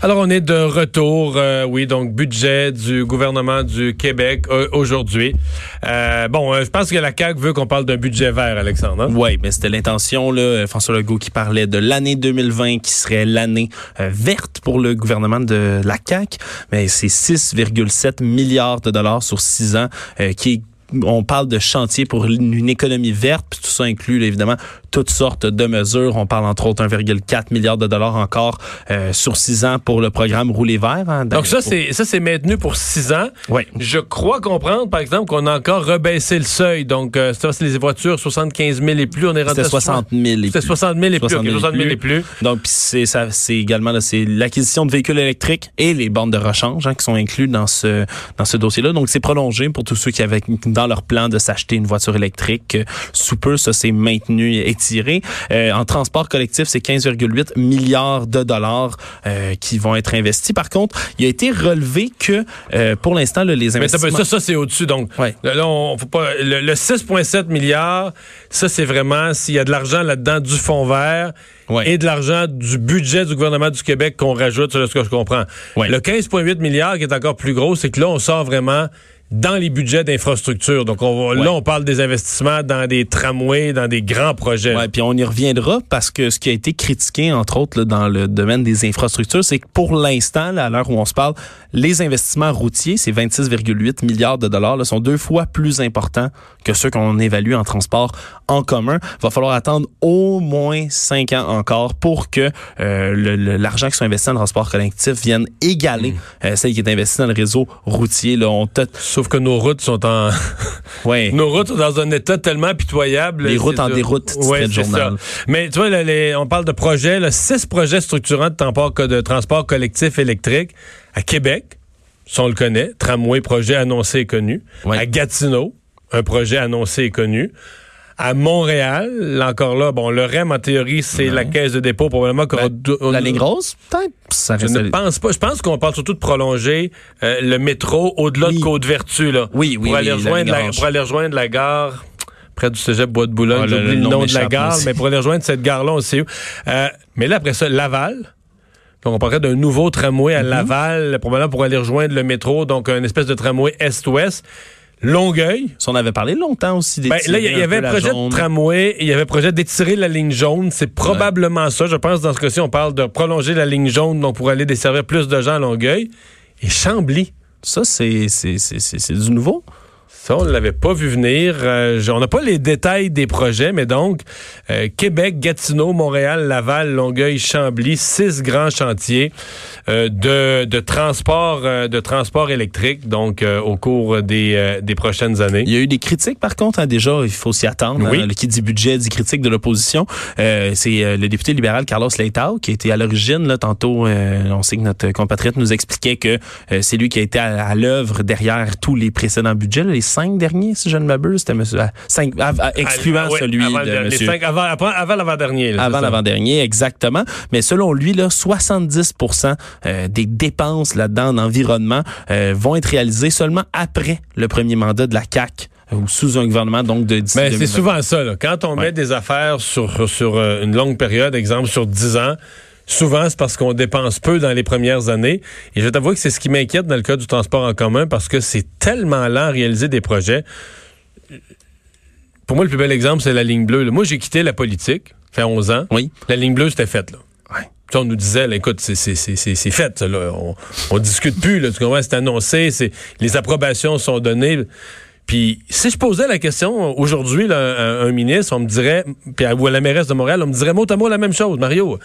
Alors, on est de retour, euh, oui, donc budget du gouvernement du Québec euh, aujourd'hui. Euh, bon, euh, je pense que la CAQ veut qu'on parle d'un budget vert, Alexandre. hein? Oui, mais c'était l'intention, là. François Legault qui parlait de l'année 2020 qui serait l'année euh, verte pour le gouvernement de la CAQ. Mais c'est 6,7 milliards de dollars sur six ans euh, qui on parle de chantier pour une économie verte, puis tout ça inclut évidemment toutes sortes de mesures. On parle entre autres 1,4 milliard de dollars encore euh, sur six ans pour le programme Rouler vert. hein, Donc ça, pour- c'est ça, c'est maintenu pour six ans. Oui. Je crois comprendre, par exemple, qu'on a encore rebaissé le seuil. Donc, euh, ça, c'est les voitures 75 000 et plus. On est rendu C'était à 60 000 et C'était plus. 60 000 et plus. 60 ok, 000 60 000 et plus. Donc, c'est ça, c'est également c'est l'acquisition de véhicules électriques et les bornes de rechange hein, qui sont inclus dans ce dans ce dossier-là. Donc, c'est prolongé pour tous ceux qui avaient dans leur plan de s'acheter une voiture électrique. Sous peu, ça s'est maintenu et Euh, en transport collectif, c'est 15,8 milliards de dollars euh, qui vont être investis. Par contre, il a été relevé que euh, pour l'instant, là, les Mais investissements pas- ça, ça c'est au-dessus. Donc, Ouais. là, là, on, faut pas, le, le 6,7 milliards, ça, c'est vraiment s'il y a de l'argent là-dedans du fonds vert Ouais. et de l'argent du budget du gouvernement du Québec qu'on rajoute, c'est ce que je comprends. Ouais. Le 15,8 milliards qui est encore plus gros, c'est que là, on sort vraiment dans les budgets d'infrastructure. Donc, on va- là, on parle des investissements dans des tramways, dans des grands projets. Ouais, puis on y reviendra parce que ce qui a été critiqué, entre autres, là, dans le domaine des infrastructures, c'est que pour l'instant, à l'heure où on se parle, les investissements routiers, ces 26,8 milliards de dollars, là, sont deux fois plus importants que ceux qu'on évalue en transport en commun. Va falloir attendre au moins cinq ans encore pour que euh, l'argent qui sont investis dans le transport collectif vienne égaler euh, celle qui est investie dans le réseau routier. Là, on Sauf que nos routes sont en... ouais. Nos routes sont dans un état tellement pitoyable. Les routes en déroute, Ouais, journal. ça. Mais tu vois, là, les- on parle de projets, là, six projets structurants de, transport, de transport collectif électrique à Québec, ça on le connaît, tramway, projet annoncé et connu. Ouais. À Gatineau, un projet annoncé et connu. À Montréal, là encore là, bon, le REM, en théorie, c'est la caisse de dépôt, probablement. Ben, la ligne rose, peut-être. Ça Je ne pense pas. Je pense qu'on parle surtout de prolonger euh, le métro au-delà Oui. de Côte-Vertu, là. Oui, oui, pour aller, oui, rejoindre la, pour aller rejoindre la gare près du cégep Bois de Boulogne. Ah, le- J'oublie le le, nom nom de la gare, aussi. mais pour aller rejoindre cette gare-là, on sait où. Euh, mais là, après ça, Laval. Donc, on parlerait d'un nouveau tramway Mhm. à Laval, probablement pour aller rejoindre le métro, donc un espèce de tramway est-ouest. Longueuil. Si on avait parlé longtemps aussi Ben, là, il y, y avait un projet de tramway, il y avait un projet d'étirer la ligne jaune. C'est probablement ça. Je pense dans ce cas-ci, on parle de prolonger la ligne jaune donc pour aller desservir plus de gens à Longueuil. Et Chambly. Ça, c'est du nouveau. Ça, on ne l'avait pas vu venir. Euh, on n'a pas les détails des projets, mais donc, euh, Québec, Gatineau, Montréal, Laval, Longueuil, Chambly, six grands chantiers euh, de, de transport de transport électrique, donc au cours des, des prochaines années. Il y a eu des critiques, par contre, hein, déjà, il faut s'y attendre. Oui. hein. le qui dit budget dit critique de l'opposition. C'est le député libéral Carlos Leitao qui été à l'origine. Là, tantôt, on sait que notre compatriote nous expliquait que c'est lui qui a été à, à l'œuvre derrière tous les précédents budgets, là, les cinq derniers, si je ne m'abuse. C'était monsieur, cinq, excluant Ah, oui, celui avant, de monsieur. cinq- avant, avant, avant l'avant-dernier. Avant l'avant-dernier, exactement. Mais selon lui, là, 70% euh, des dépenses là-dedans en environnement euh, vont être réalisées seulement après le premier mandat de la CAC ou sous un gouvernement donc de Mais Ben, c'est 2020. souvent ça. là. Quand on met des affaires sur, sur euh, une longue période, exemple sur 10 ans, souvent c'est parce qu'on dépense peu dans les premières années. Et je vais t'avouer que c'est ce qui m'inquiète dans le cas du transport en commun parce que c'est tellement lent à réaliser des projets. Pour moi, le plus bel exemple, c'est la ligne bleue. là. Moi, j'ai quitté la politique, fait 11 ans. Oui. La ligne bleue, c'était faite. Là. Ouais. Tu sais, on nous disait, là, écoute, c'est, c'est, c'est, c'est, c'est fait. ça, Là. On, on discute plus. Là, tu comprends? C'est annoncé. C'est, les approbations sont données. Puis si je posais la question aujourd'hui à un ministre, on me dirait, puis à, ou à la mairesse de Montréal, on me dirait mot à mot la même chose. Mario,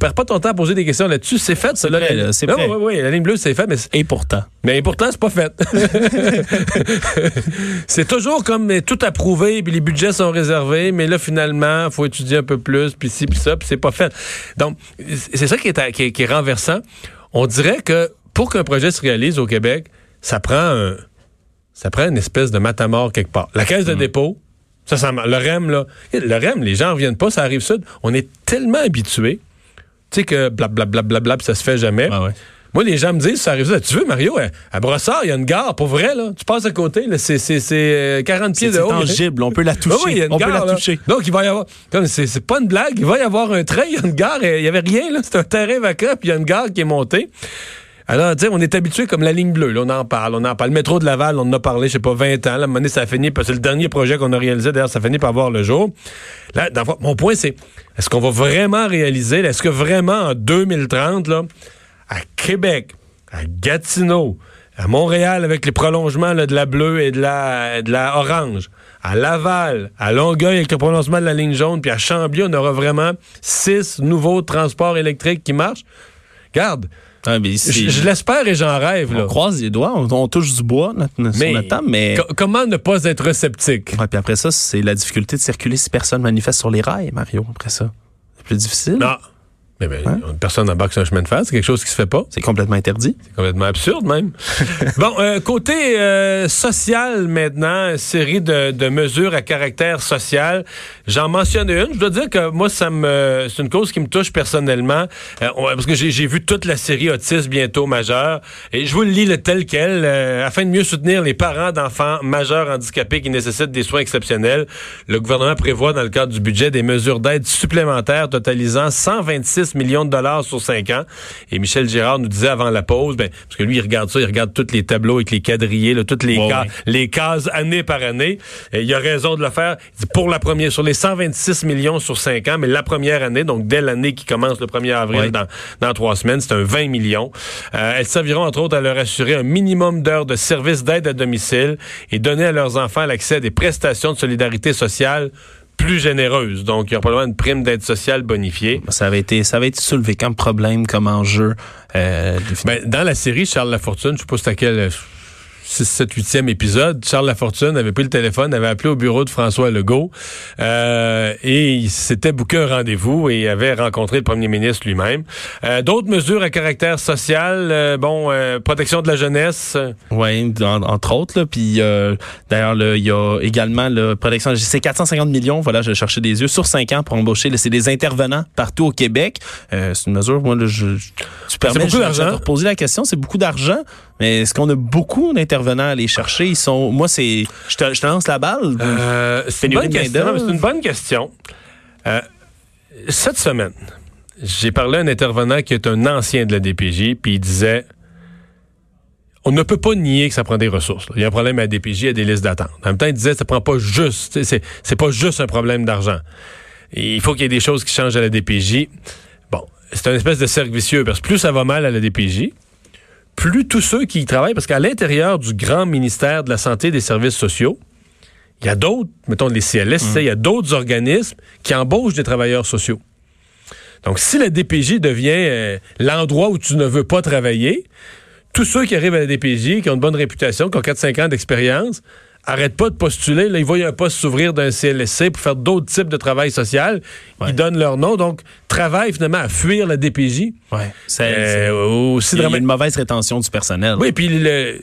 perds pas ton temps à poser des questions là-dessus. C'est fait, ça. c'est. Oui, oui, la ligne bleue, c'est fait, mais c'est- Et pourtant. mais pourtant, c'est pas fait. c'est toujours comme mais, tout approuvé, puis les budgets sont réservés, mais là, finalement, faut étudier un peu plus, puis ci, puis ça, puis c'est pas fait. Donc, c'est ça qui est, à- qui est- qui est renversant. On dirait que pour qu'un projet se réalise au Québec, ça prend un, ça prend une espèce de matamor quelque part. La caisse de dépôt, ça, ça, le REM, là, le REM, les gens reviennent pas, ça arrive sud. On est tellement habitués Tu sais que blablabla, bla, bla, ça se fait jamais. Ah ouais. Moi, les gens me disent, ça arrive là. Tu veux, Mario, à, à Brossard, il y a une gare, pour vrai, là. Tu passes à côté, là, c'est, c'est, c'est euh, 40 pieds C'est de haut. tangible, on peut la toucher. oui, il y a une on gare, peut la là. toucher. Donc, il va y avoir. Comme c'est, c'est pas une blague, il va y avoir un train, il y a une gare, il y avait rien, là. C'est un terrain vacant, puis il y a une gare qui est montée. Alors, tu on est habitué comme la ligne bleue, là, on en parle, on en parle. Le métro de Laval, on en a parlé, je sais pas, 20 ans. À un moment donné, ça a fini, parce que c'est le dernier projet qu'on a réalisé, d'ailleurs, ça a fini par voir le jour. Là, mon point, c'est, est-ce qu'on va vraiment réaliser, est-ce que vraiment en 2030, là, à Québec, à Gatineau, à Montréal avec les prolongements de la bleue et de la, de la orange, à Laval, à Longueuil avec le prolongement de la ligne jaune, puis à Chambly, on aura vraiment six nouveaux transports électriques qui marchent? Regarde, Mais c'est- je, je l'espère et j'en rêve. Là. on croise les doigts, on, on touche du bois notre, notre- Mais sur notre table, mais... co- comment ne pas être sceptique? Ouais, puis après ça, c'est la difficulté de circuler si personne manifeste sur les rails, Mario, après ça. C'est plus difficile. Non. Mais ben, Hein? personne n'embarque sur un chemin de fer, c'est quelque chose qui se fait pas. C'est complètement interdit. C'est complètement absurde même. bon, euh, côté euh, social maintenant, série de, de mesures à caractère social. J'en mentionne une. Je dois dire que moi, ça me, c'est une cause qui me touche personnellement, euh, parce que j'ai, j'ai vu toute la série Autisme bientôt majeur, et je vous le lis le tel quel, euh, afin de mieux soutenir les parents d'enfants majeurs handicapés qui nécessitent des soins exceptionnels. Le gouvernement prévoit dans le cadre du budget des mesures d'aide supplémentaires totalisant 126 millions de dollars sur cinq ans. Et Michel Girard nous disait avant la pause, ben, parce que lui, il regarde ça, il regarde tous les tableaux avec les quadrillés, là, toutes les, Ouais, ca- ouais. les cases année par année. Et il a raison de le faire. Il dit pour la première, sur les 126 millions sur cinq ans, mais la première année, donc dès l'année qui commence le 1er avril Ouais. dans, dans trois semaines, c'est un 20 millions. Euh, elles serviront entre autres à leur assurer un minimum d'heures de service d'aide à domicile et donner à leurs enfants l'accès à des prestations de solidarité sociale plus généreuses. Donc, il y aura probablement une prime d'aide sociale bonifiée. Ça avait été, ça avait été soulevé comme problème, comme enjeu. Euh, Ben, dans la série Charles Lafortune, je sais pas c'était quel 6, 7, 8e épisode, Charles Lafortune avait pris le téléphone, avait appelé au bureau de François Legault euh, et il s'était booké un rendez-vous et avait rencontré le premier ministre lui-même. Euh, D'autres mesures à caractère social, euh, bon, euh, protection de la jeunesse. Oui, entre autres. Là, puis euh, d'ailleurs, il y a également la protection. C'est 450 millions. Voilà, je cherchais des yeux sur 5 ans pour embaucher. C'est des intervenants partout au Québec. Euh, c'est une mesure. Moi, là, je, tu permets. beaucoup je- d'argent. Je te reposer la question. C'est beaucoup d'argent. Mais est-ce qu'on a beaucoup d'intervenants à aller chercher? Ils sont. Moi, c'est. Je te, je te lance la balle. Euh, c'est une, bonne question. main-d'œuvre. C'est une bonne question. Euh, cette semaine, j'ai parlé à un intervenant qui est un ancien de la DPJ, puis il disait on ne peut pas nier que ça prend des ressources. là. Il y a un problème à la DPJ, il y a des listes d'attente. En même temps, il disait ça prend pas juste, c'est pas juste un problème d'argent. Il faut qu'il y ait des choses qui changent à la DPJ. Bon, c'est un espèce de cercle vicieux parce que plus ça va mal à la DPJ, plus tous ceux qui y travaillent, parce qu'à l'intérieur du grand ministère de la Santé et des Services sociaux, il y a d'autres, mettons les CLSC, il y a d'autres organismes qui embauchent des travailleurs sociaux. Donc, si la DPJ devient euh, l'endroit où tu ne veux pas travailler, tous ceux qui arrivent à la DPJ, qui ont une bonne réputation, qui ont 4-5 ans d'expérience, arrêtent pas de postuler. Là, ils voient un poste s'ouvrir d'un CLSC pour faire d'autres types de travail social. Ouais. Ils donnent leur nom. Donc, travaillent finalement à fuir la DPJ. Ouais. C'est, Euh, aussi il y a une mauvaise rétention du personnel. oui, puis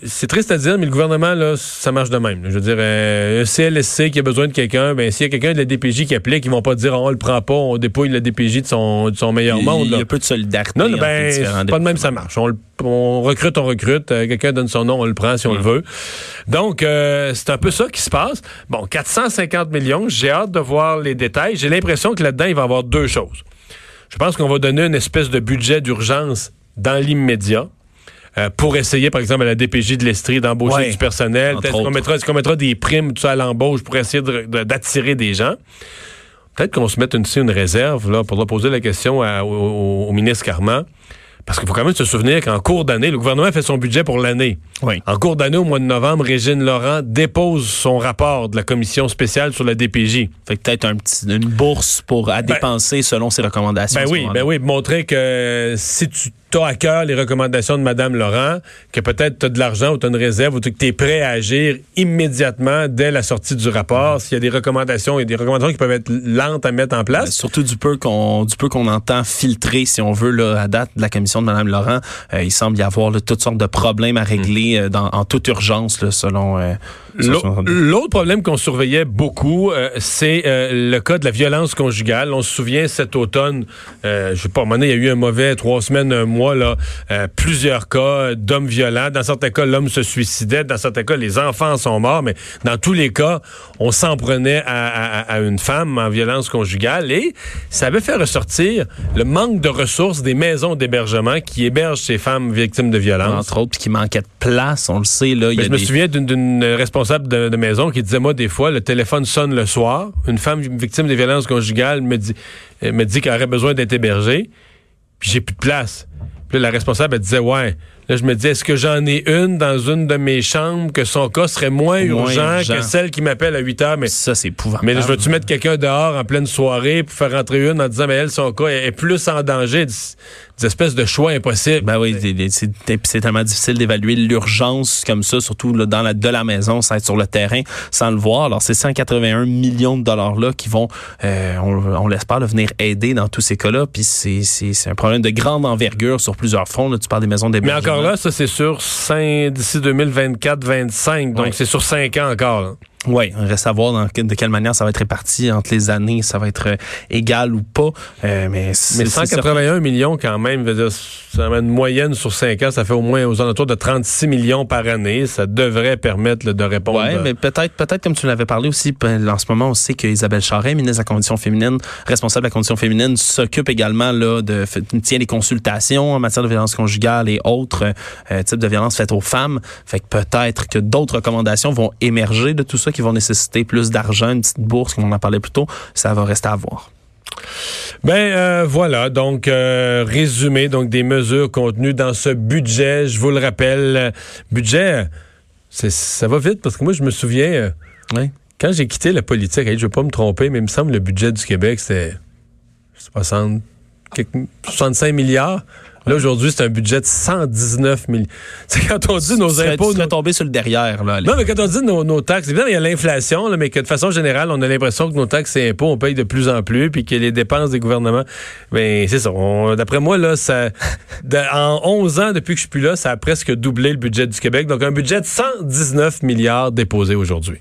c'est triste à dire, mais le gouvernement, là, ça marche de même. Je veux dire, euh, un CLSC qui a besoin de quelqu'un, ben s'il y a quelqu'un de la DPJ qui applique, ils vont pas dire on le prend pas, on dépouille la DPJ de son, de son meilleur il, monde. il y a peu de solidarité. Non, non, ben, c'est pas de même ça marche. On, on recrute, on recrute. euh, quelqu'un donne son nom, on le prend si on le veut. Donc, euh, c'est un peu ça qui se passe. Bon, 450 millions, j'ai hâte de voir les détails. J'ai l'impression que là-dedans, il va y avoir deux choses. Je pense qu'on va donner une espèce de budget d'urgence dans l'immédiat. euh, pour essayer, par exemple, à la DPJ de l'Estrie d'embaucher Ouais, du personnel. Peut-être qu'on mettra, est-ce mettra des primes à l'embauche pour essayer de- de- d'attirer des gens? Peut-être qu'on se mette une, une réserve là, pour poser la question à- au- au ministre Carman. Parce qu'il faut quand même se souvenir qu'en cours d'année, le gouvernement fait son budget pour l'année. Oui. En cours d'année, au mois de novembre, Régine Laurent dépose son rapport de la commission spéciale sur la DPJ. Fait que peut-être un petit, une bourse pour à dépenser selon ses recommandations. Ben oui, ben oui, montrer que si tu t'as à cœur les recommandations de Mme Laurent, que peut-être tu as de l'argent ou tu as une réserve ou que tu es prêt à agir immédiatement dès la sortie du rapport, s'il y a des recommandations, il y a des recommandations qui peuvent être lentes à mettre en place. surtout du peu qu'on du peu qu'on entend filtrer, si on veut, là, à date de la commission de Mme Laurent, euh, il semble y avoir là, toutes sortes de problèmes à régler euh, dans, en toute urgence, là, selon... Euh, L'autre problème qu'on surveillait beaucoup, euh, c'est euh, le cas de la violence conjugale. On se souvient cet automne, euh, je sais pas, à un moment donné, il y a eu un mauvais trois semaines, un mois, là, euh, plusieurs cas d'hommes violents. Dans certains cas, l'homme se suicidait. Dans certains cas, les enfants sont morts. Mais dans tous les cas, on s'en prenait à, à, à, une femme en violence conjugale. Et ça avait fait ressortir le manque de ressources des maisons d'hébergement qui hébergent ces femmes victimes de violence. Entre autres, puis qui manquaient de place, on le sait. Là, il y a je me souviens d'une responsable de, maison qui disait, moi, des fois, le téléphone sonne le soir. Une femme victime des violences conjugales me dit, euh, me dit qu'elle aurait besoin d'être hébergée. Puis j'ai plus de place. Puis la responsable, elle disait, ouais. Là, je me dis, est-ce que j'en ai une dans une de mes chambres que son cas serait moins, urgent, que celle qui m'appelle à 8 heures? Mais ça, c'est épouvantable. Mais je veux-tu mettre quelqu'un dehors en pleine soirée pour faire rentrer une en disant, mais elle, son cas est plus en danger? Des espèces de choix impossibles. Ben oui, c'est tellement difficile d'évaluer l'urgence comme ça, surtout là, dans la, de la maison, sans être sur le terrain, sans le voir. Alors, c'est 181 millions de dollars-là qui vont, euh, on, on l'espère, venir aider dans tous ces cas-là. Puis c'est un problème de grande envergure sur plusieurs fronts. Là. Tu parles des maisons d'hébergement. Mais encore là, ça, c'est sur d'ici 2024-25. Donc, c'est sur 5 ans encore. Là. Oui, on reste à voir dans, de quelle manière ça va être réparti entre les années, ça va être euh, égal ou pas. Euh, mais, mais 181 millions quand même, ça une moyenne sur 5 ans, ça fait au moins aux alentours de 36 millions par année. Ça devrait permettre de répondre. Oui, mais peut-être, peut-être comme tu l'avais parlé aussi, en ce moment, on sait qu'Isabelle Charret, ministre de la Condition féminine, responsable de la Condition féminine, s'occupe également là, de tient des consultations en matière de violence conjugale et autres euh, types de violences faites aux femmes. Fait que peut-être que d'autres recommandations vont émerger de tout ça qui vont nécessiter plus d'argent, une petite bourse, comme on en parlait plus tôt, ça va rester à voir. Ben euh, voilà, donc euh, résumé donc des mesures contenues dans ce budget. Je vous le rappelle, budget, ça va vite parce que moi je me souviens euh, quand j'ai quitté la politique, je ne veux pas me tromper, mais il me semble que le budget du Québec c'était 60, 65 milliards. Là, aujourd'hui, c'est un budget de 119 millions. C'est quand on dit nos impôts. Tu tombé sur le derrière, là. Non, mais quand on dit nos, taxes, évidemment, il y a l'inflation, mais que de façon générale, on a l'impression que nos taxes et impôts, on paye de plus en plus, puis que les dépenses des gouvernements, ben, c'est ça. D'après moi, là, ça, en 11 ans, depuis que je suis plus là, ça a presque doublé le budget du Québec. Donc, un budget de 119 milliards déposé aujourd'hui.